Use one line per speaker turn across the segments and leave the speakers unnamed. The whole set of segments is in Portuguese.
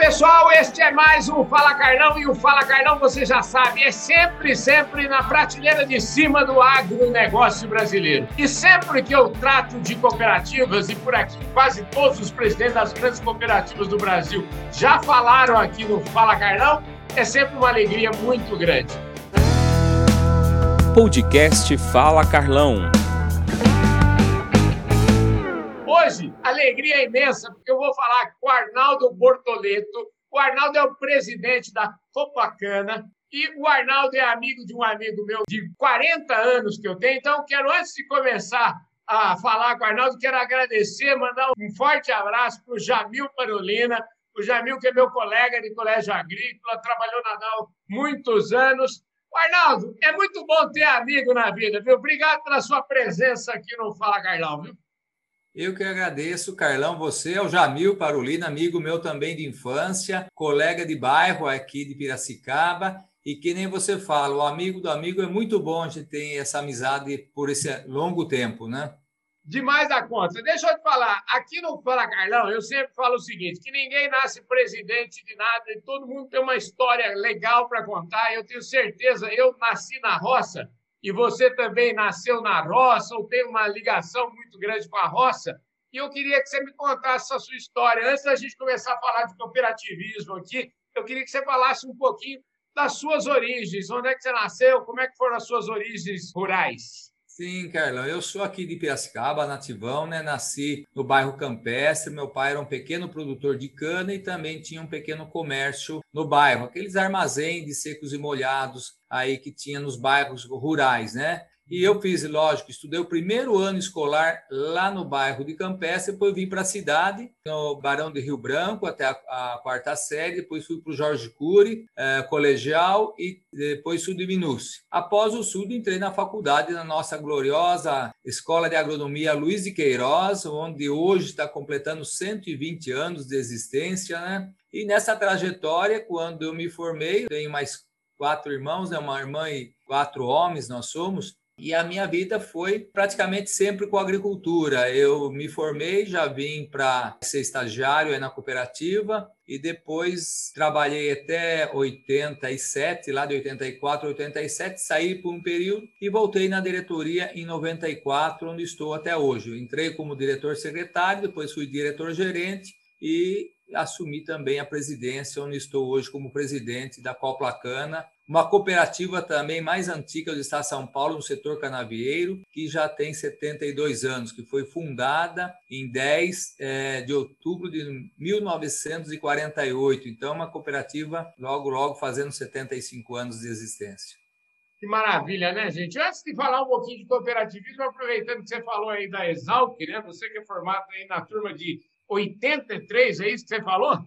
pessoal, este é mais um Fala Carlão e o Fala Carlão, você já sabe, é sempre, sempre na prateleira de cima do agronegócio brasileiro. E sempre que eu trato de cooperativas, e por aqui quase todos os presidentes das grandes cooperativas do Brasil já falaram aqui no Fala Carlão, é sempre uma alegria muito grande.
Podcast Fala Carlão.
Hoje, alegria imensa, porque eu vou falar com o Arnaldo Bortoleto. O Arnaldo é o presidente da Copacana e o Arnaldo é amigo de um amigo meu de 40 anos que eu tenho. Então, quero, antes de começar a falar com o Arnaldo, quero agradecer, mandar um forte abraço para o Jamil Parolina. O Jamil, que é meu colega de colégio agrícola, trabalhou na DAO muitos anos. O Arnaldo, é muito bom ter amigo na vida, viu? Obrigado pela sua presença aqui no Fala Carlão, viu?
Eu que agradeço, Carlão. Você é o Jamil Parolina, amigo meu também de infância, colega de bairro aqui de Piracicaba. E que nem você fala, o amigo do amigo é muito bom a gente ter essa amizade por esse longo tempo, né?
Demais da conta. Deixa eu te falar, aqui no Fala Carlão, eu sempre falo o seguinte: que ninguém nasce presidente de nada e todo mundo tem uma história legal para contar. Eu tenho certeza, eu nasci na roça e você também nasceu na roça ou tem uma ligação muito grande com a roça. E eu queria que você me contasse a sua história. Antes da gente começar a falar de cooperativismo aqui, eu queria que você falasse um pouquinho das suas origens. Onde é que você nasceu? Como é que foram as suas origens rurais?
Sim, Carlão, eu sou aqui de Piracicaba, nativão, né? Nasci no bairro Campestre. Meu pai era um pequeno produtor de cana e também tinha um pequeno comércio no bairro, aqueles armazéns de secos e molhados aí que tinha nos bairros rurais, né? E eu fiz, lógico, estudei o primeiro ano escolar lá no bairro de Campestre, depois vim para a cidade, no Barão de Rio Branco, até a, a quarta série, depois fui para o Jorge Cury, é, colegial, e depois sul de Minúcio. Após o sul, entrei na faculdade, na nossa gloriosa Escola de Agronomia Luiz de Queiroz, onde hoje está completando 120 anos de existência, né? E nessa trajetória, quando eu me formei, tenho mais quatro irmãos, né? uma irmã e quatro homens nós somos, e a minha vida foi praticamente sempre com agricultura. Eu me formei, já vim para ser estagiário na cooperativa e depois trabalhei até 87, lá de 84 a 87, saí por um período e voltei na diretoria em 94, onde estou até hoje. Eu entrei como diretor secretário, depois fui diretor gerente e assumi também a presidência, onde estou hoje como presidente da Coplacana, uma cooperativa também mais antiga do estado de São Paulo, no setor canavieiro, que já tem 72 anos, que foi fundada em 10 é, de outubro de 1948. Então, uma cooperativa logo, logo fazendo 75 anos de existência.
Que maravilha, né, gente? Antes de falar um pouquinho de cooperativismo, aproveitando que você falou aí da Exalc, né? Você que é formado aí na turma de 83, é isso que você falou?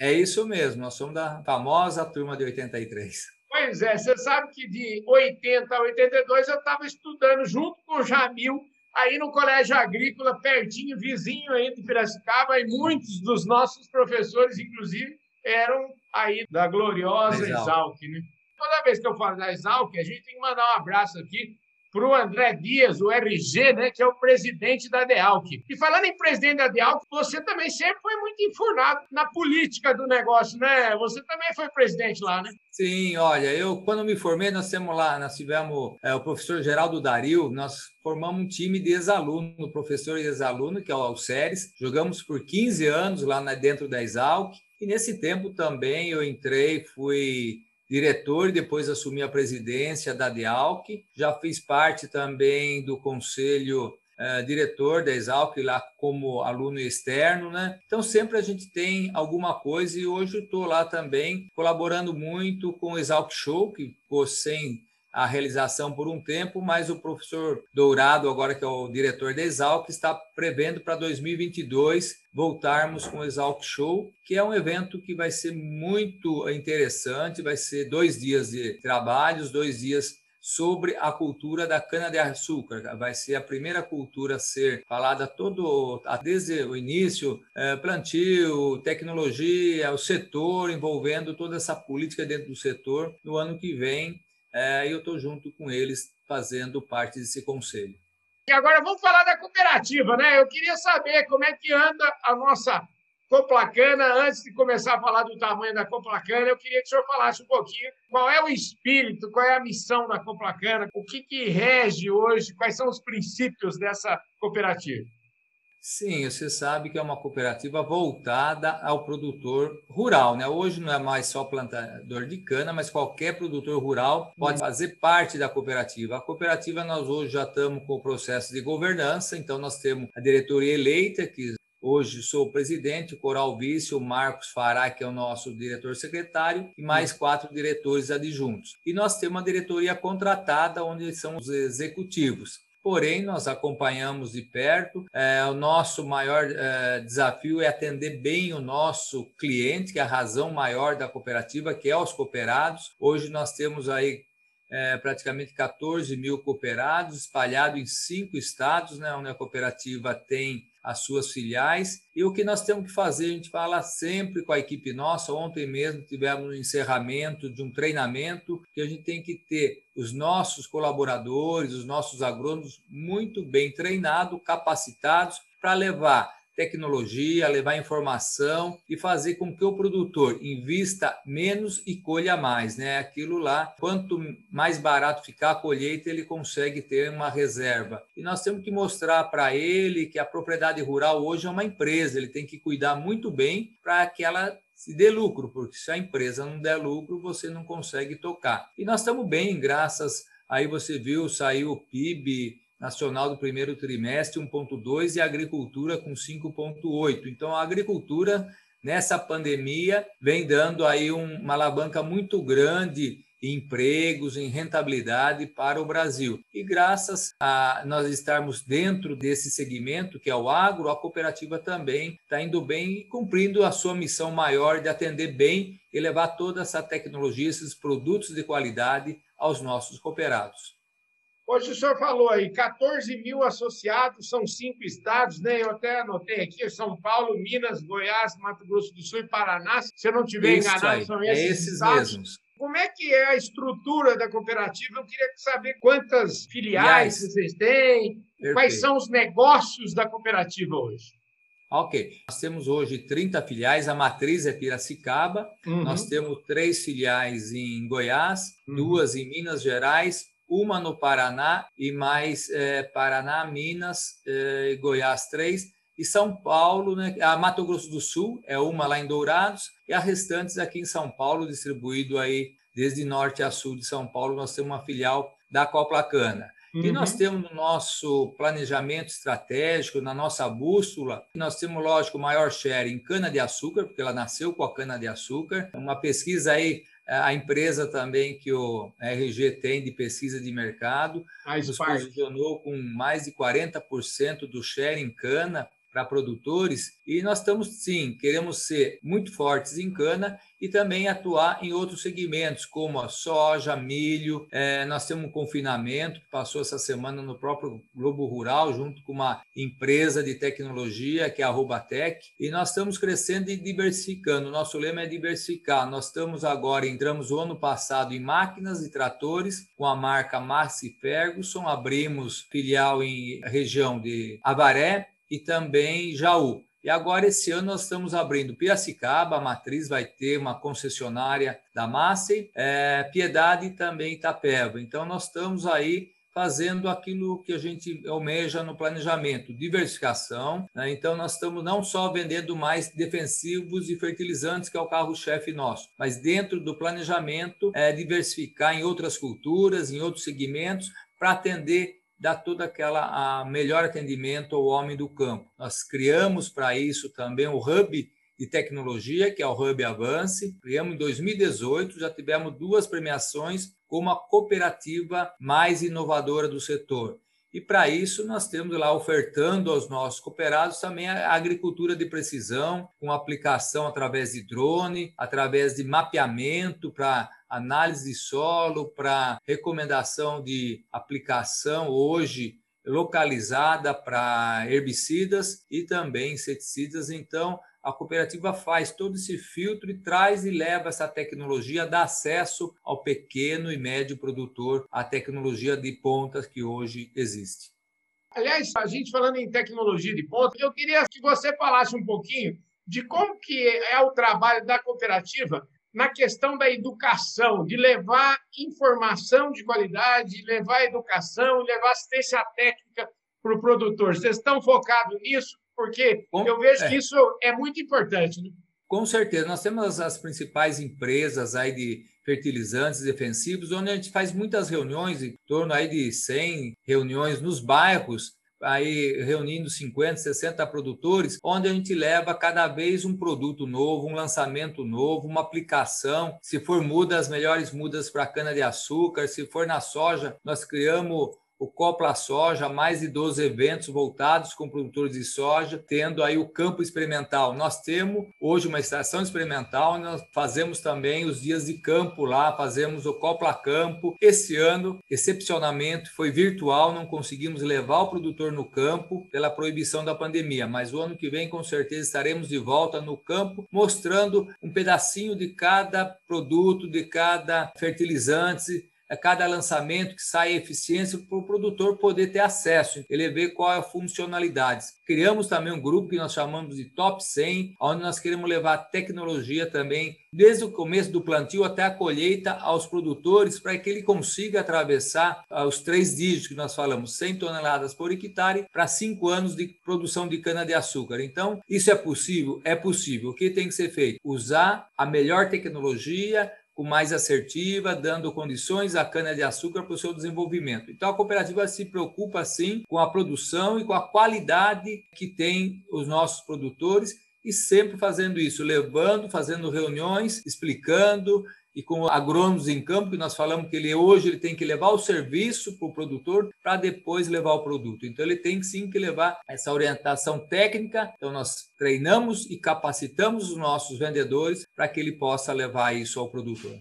É isso mesmo, nós somos da famosa turma de 83.
Pois é, você sabe que de 80 a 82 eu estava estudando junto com o Jamil, aí no Colégio Agrícola, pertinho, vizinho aí de Piracicaba, e muitos dos nossos professores, inclusive, eram aí da gloriosa Exalc, né? Toda vez que eu falo da Exalc, a gente tem que mandar um abraço aqui para o André Dias, o RG, né, que é o presidente da DEALC. E falando em presidente da DEALC, você também sempre foi muito informado na política do negócio, né? Você também foi presidente lá, né?
Sim, olha, eu quando me formei, nós temos lá, nós tivemos é, o professor Geraldo Daril, nós formamos um time de ex-aluno, professor e ex-aluno, que é o Alceres, jogamos por 15 anos lá dentro da Exalc, e nesse tempo também eu entrei, fui diretor e depois assumi a presidência da DEALC. Já fiz parte também do conselho Uh, diretor da Exalc lá como aluno externo, né? Então sempre a gente tem alguma coisa e hoje estou lá também colaborando muito com o Exalc Show, que ficou sem a realização por um tempo, mas o professor Dourado, agora que é o diretor da Exalc, está prevendo para 2022 voltarmos com o Exalc Show, que é um evento que vai ser muito interessante, vai ser dois dias de trabalhos, dois dias sobre a cultura da cana-de-açúcar. Vai ser a primeira cultura a ser falada todo desde o início, é, plantio, tecnologia, o setor, envolvendo toda essa política dentro do setor. No ano que vem, é, e eu estou junto com eles fazendo parte desse conselho.
E agora vamos falar da cooperativa, né? Eu queria saber como é que anda a nossa Coplacana, antes de começar a falar do tamanho da Coplacana, eu queria que o senhor falasse um pouquinho qual é o espírito, qual é a missão da Coplacana, o que, que rege hoje, quais são os princípios dessa cooperativa.
Sim, você sabe que é uma cooperativa voltada ao produtor rural, né? Hoje não é mais só plantador de cana, mas qualquer produtor rural pode uhum. fazer parte da cooperativa. A cooperativa nós hoje já estamos com o processo de governança, então nós temos a diretoria eleita, que Hoje sou o presidente, o Coral Vice, o Marcos Fará, que é o nosso diretor secretário, e mais uhum. quatro diretores adjuntos. E nós temos uma diretoria contratada, onde são os executivos porém nós acompanhamos de perto. É, o nosso maior é, desafio é atender bem o nosso cliente, que é a razão maior da cooperativa, que é os cooperados. Hoje nós temos aí é, praticamente 14 mil cooperados espalhados em cinco estados, né, a cooperativa tem as suas filiais. E o que nós temos que fazer, a gente fala sempre com a equipe nossa. Ontem mesmo tivemos um encerramento de um treinamento que a gente tem que ter os nossos colaboradores, os nossos agrônomos muito bem treinados, capacitados para levar tecnologia, levar informação e fazer com que o produtor invista menos e colha mais, né? Aquilo lá, quanto mais barato ficar a colheita, ele consegue ter uma reserva. E nós temos que mostrar para ele que a propriedade rural hoje é uma empresa, ele tem que cuidar muito bem para que ela se dê lucro, porque se a empresa não der lucro, você não consegue tocar. E nós estamos bem, graças aí você viu, saiu o PIB nacional do primeiro trimestre 1,2 e a agricultura com 5,8. Então, a agricultura, nessa pandemia, vem dando aí uma alavanca muito grande em empregos, em rentabilidade para o Brasil. E graças a nós estarmos dentro desse segmento, que é o agro, a cooperativa também está indo bem e cumprindo a sua missão maior de atender bem e levar toda essa tecnologia, esses produtos de qualidade aos nossos cooperados.
Hoje o senhor falou aí, 14 mil associados, são cinco estados, né? Eu até anotei aqui: São Paulo, Minas, Goiás, Mato Grosso do Sul e Paraná. Se eu não estiver enganado,
aí,
são
esses,
é
esses estados. mesmos.
Como é que é a estrutura da cooperativa? Eu queria saber quantas filiais Aliás, vocês têm, perfeito. quais são os negócios da cooperativa hoje.
Ok, nós temos hoje 30 filiais, a matriz é Piracicaba, uhum. nós temos três filiais em Goiás, uhum. duas em Minas Gerais, uma no Paraná e mais é, Paraná, Minas é, Goiás três e São Paulo, né, a Mato Grosso do Sul é uma lá em Dourados e a restantes aqui em São Paulo, distribuído aí desde norte a sul de São Paulo, nós temos uma filial da Coplacana. Uhum. E nós temos no nosso planejamento estratégico, na nossa bússola, nós temos, lógico, maior share em cana-de-açúcar, porque ela nasceu com a cana-de-açúcar. Uma pesquisa aí a empresa também que o RG tem de pesquisa de mercado, nos posicionou com mais de 40% do share em cana para produtores e nós estamos sim, queremos ser muito fortes em cana e também atuar em outros segmentos, como a soja, milho. É, nós temos um confinamento que passou essa semana no próprio Globo Rural, junto com uma empresa de tecnologia, que é a Robatec, e nós estamos crescendo e diversificando. Nosso lema é diversificar. Nós estamos agora, entramos o ano passado em máquinas e tratores com a marca Massey Ferguson, abrimos filial em região de Avaré e também Jaú. E agora, esse ano, nós estamos abrindo Piracicaba, a matriz vai ter uma concessionária da Massey, é, Piedade e também Itapeva. Então, nós estamos aí fazendo aquilo que a gente almeja no planejamento, diversificação. Né? Então, nós estamos não só vendendo mais defensivos e fertilizantes, que é o carro-chefe nosso, mas dentro do planejamento, é, diversificar em outras culturas, em outros segmentos, para atender dar todo aquela a melhor atendimento ao homem do campo. Nós criamos para isso também o Hub de tecnologia, que é o Hub Avance. Criamos em 2018, já tivemos duas premiações como a cooperativa mais inovadora do setor. E para isso nós temos lá ofertando aos nossos cooperados também a agricultura de precisão, com aplicação através de drone, através de mapeamento para análise de solo, para recomendação de aplicação hoje localizada para herbicidas e também inseticidas. Então, a cooperativa faz todo esse filtro e traz e leva essa tecnologia, dá acesso ao pequeno e médio produtor, à tecnologia de pontas que hoje existe.
Aliás, a gente falando em tecnologia de ponta, eu queria que você falasse um pouquinho de como que é o trabalho da cooperativa na questão da educação, de levar informação de qualidade, levar educação, levar assistência técnica para o produtor. Vocês estão focados nisso? Porque Bom, eu vejo é. que isso é muito importante. Né?
Com certeza. Nós temos as principais empresas aí de fertilizantes defensivos, onde a gente faz muitas reuniões, em torno aí de 100 reuniões nos bairros, aí reunindo 50, 60 produtores, onde a gente leva cada vez um produto novo, um lançamento novo, uma aplicação. Se for muda, as melhores mudas para cana de açúcar. Se for na soja, nós criamos o Copla Soja, mais de 12 eventos voltados com produtores de soja, tendo aí o campo experimental. Nós temos hoje uma estação experimental, nós fazemos também os dias de campo lá, fazemos o Copla Campo. Esse ano, excepcionalmente, foi virtual, não conseguimos levar o produtor no campo pela proibição da pandemia, mas o ano que vem com certeza estaremos de volta no campo, mostrando um pedacinho de cada produto, de cada fertilizante, a cada lançamento que sai eficiência para o produtor poder ter acesso, ele vê qual é a funcionalidade. Criamos também um grupo que nós chamamos de Top 100, onde nós queremos levar tecnologia também, desde o começo do plantio até a colheita, aos produtores, para que ele consiga atravessar ah, os três dígitos que nós falamos, 100 toneladas por hectare, para cinco anos de produção de cana-de-açúcar. Então, isso é possível? É possível. O que tem que ser feito? Usar a melhor tecnologia, com mais assertiva, dando condições à cana-de-açúcar para o seu desenvolvimento. Então, a cooperativa se preocupa, sim, com a produção e com a qualidade que tem os nossos produtores e sempre fazendo isso, levando, fazendo reuniões, explicando, e com agrônomos em campo, que nós falamos que ele hoje ele tem que levar o serviço para o produtor para depois levar o produto. Então ele tem sim que levar essa orientação técnica. Então nós treinamos e capacitamos os nossos vendedores para que ele possa levar isso ao produtor.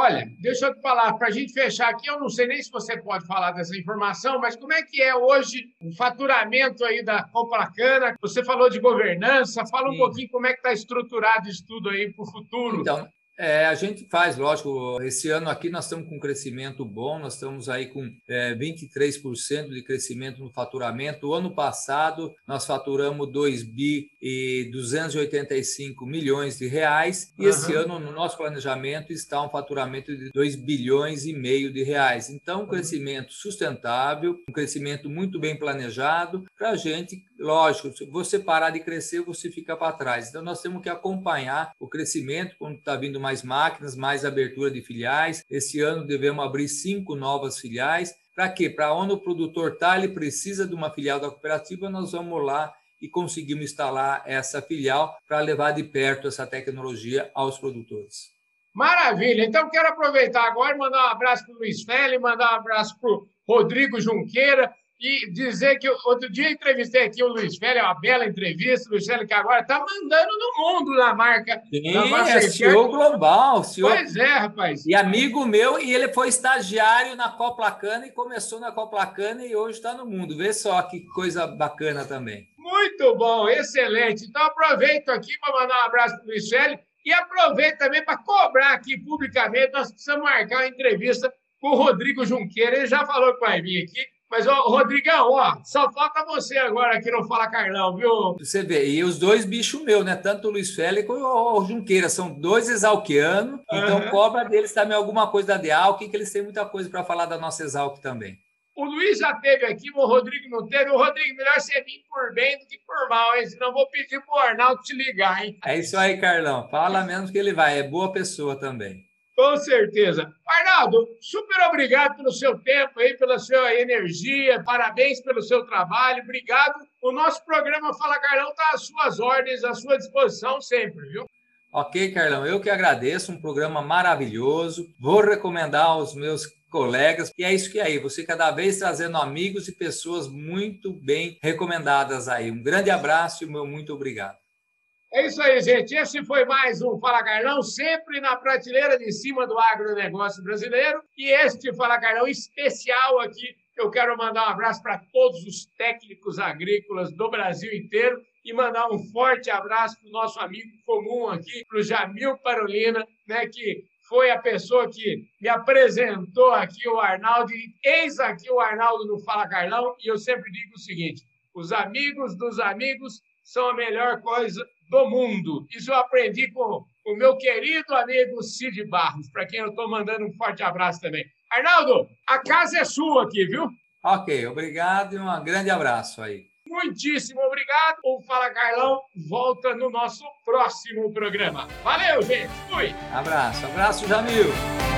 Olha, deixa eu te falar, para a gente fechar aqui, eu não sei nem se você pode falar dessa informação, mas como é que é hoje o faturamento aí da Cana? Você falou de governança, fala um Sim. pouquinho como é que está estruturado isso tudo aí para o futuro.
Então, é, a gente faz, lógico. Esse ano aqui nós estamos com um crescimento bom, nós estamos aí com é, 23% de crescimento no faturamento. O ano passado nós faturamos 2 bi e 285 milhões de reais e uhum. esse ano no nosso planejamento está um faturamento de 2 bilhões e meio de reais. Então, um crescimento sustentável, um crescimento muito bem planejado para a gente lógico, se você parar de crescer, você fica para trás. Então, nós temos que acompanhar o crescimento, quando está vindo mais máquinas, mais abertura de filiais. Esse ano devemos abrir cinco novas filiais. Para quê? Para onde o produtor está, ele precisa de uma filial da cooperativa, nós vamos lá e conseguimos instalar essa filial para levar de perto essa tecnologia aos produtores.
Maravilha! Então, quero aproveitar agora e mandar um abraço para o Luiz Feli, mandar um abraço para o Rodrigo Junqueira, e dizer que outro dia entrevistei aqui o Luiz Félix, uma bela entrevista, o Luiz Félix que agora está mandando no mundo na marca.
Sim, na é CEO global. CEO...
Pois é, rapaz.
E amigo meu, e ele foi estagiário na Coplacana e começou na Coplacana e hoje está no mundo. Vê só que coisa bacana também.
Muito bom, excelente. Então aproveito aqui para mandar um abraço para o Luiz Félix e aproveito também para cobrar aqui publicamente, nós precisamos marcar uma entrevista com o Rodrigo Junqueira, ele já falou que vai vir aqui, mas, ó, Rodrigão, ó, só falta você agora que não fala Carlão, viu?
Você vê, e os dois bichos meus, né? Tanto o Luiz Félix quanto o Junqueira, são dois exalquianos, uhum. então cobra deles também alguma coisa da Dealc, que eles têm muita coisa para falar da nossa Exalc também.
O Luiz já teve aqui, o Rodrigo não teve. O Rodrigo, melhor você vir por bem do que por mal, hein? Senão vou pedir pro Arnaldo te ligar, hein?
É isso aí, Carlão. Fala mesmo que ele vai. É boa pessoa também.
Com certeza. Arnaldo, super obrigado pelo seu tempo aí, pela sua energia, parabéns pelo seu trabalho, obrigado. O nosso programa Fala Carlão está às suas ordens, à sua disposição sempre, viu?
Ok, Carlão, eu que agradeço, um programa maravilhoso. Vou recomendar aos meus colegas. E é isso que é aí, você cada vez trazendo amigos e pessoas muito bem recomendadas aí. Um grande abraço e meu muito obrigado.
É isso aí, gente. Esse foi mais um Fala Carlão, sempre na prateleira de cima do agronegócio brasileiro. E este Fala Carlão especial aqui, eu quero mandar um abraço para todos os técnicos agrícolas do Brasil inteiro e mandar um forte abraço para o nosso amigo comum aqui, para o Jamil Parolina, né, que foi a pessoa que me apresentou aqui o Arnaldo, e eis aqui o Arnaldo no Fala Carlão, e eu sempre digo o seguinte, Os amigos dos amigos são a melhor coisa do mundo. Isso eu aprendi com o meu querido amigo Cid Barros, para quem eu estou mandando um forte abraço também. Arnaldo, a casa é sua aqui, viu?
Ok, obrigado e um grande abraço aí.
Muitíssimo obrigado. O Fala Carlão volta no nosso próximo programa. Valeu, gente. Fui.
Abraço, abraço, Jamil.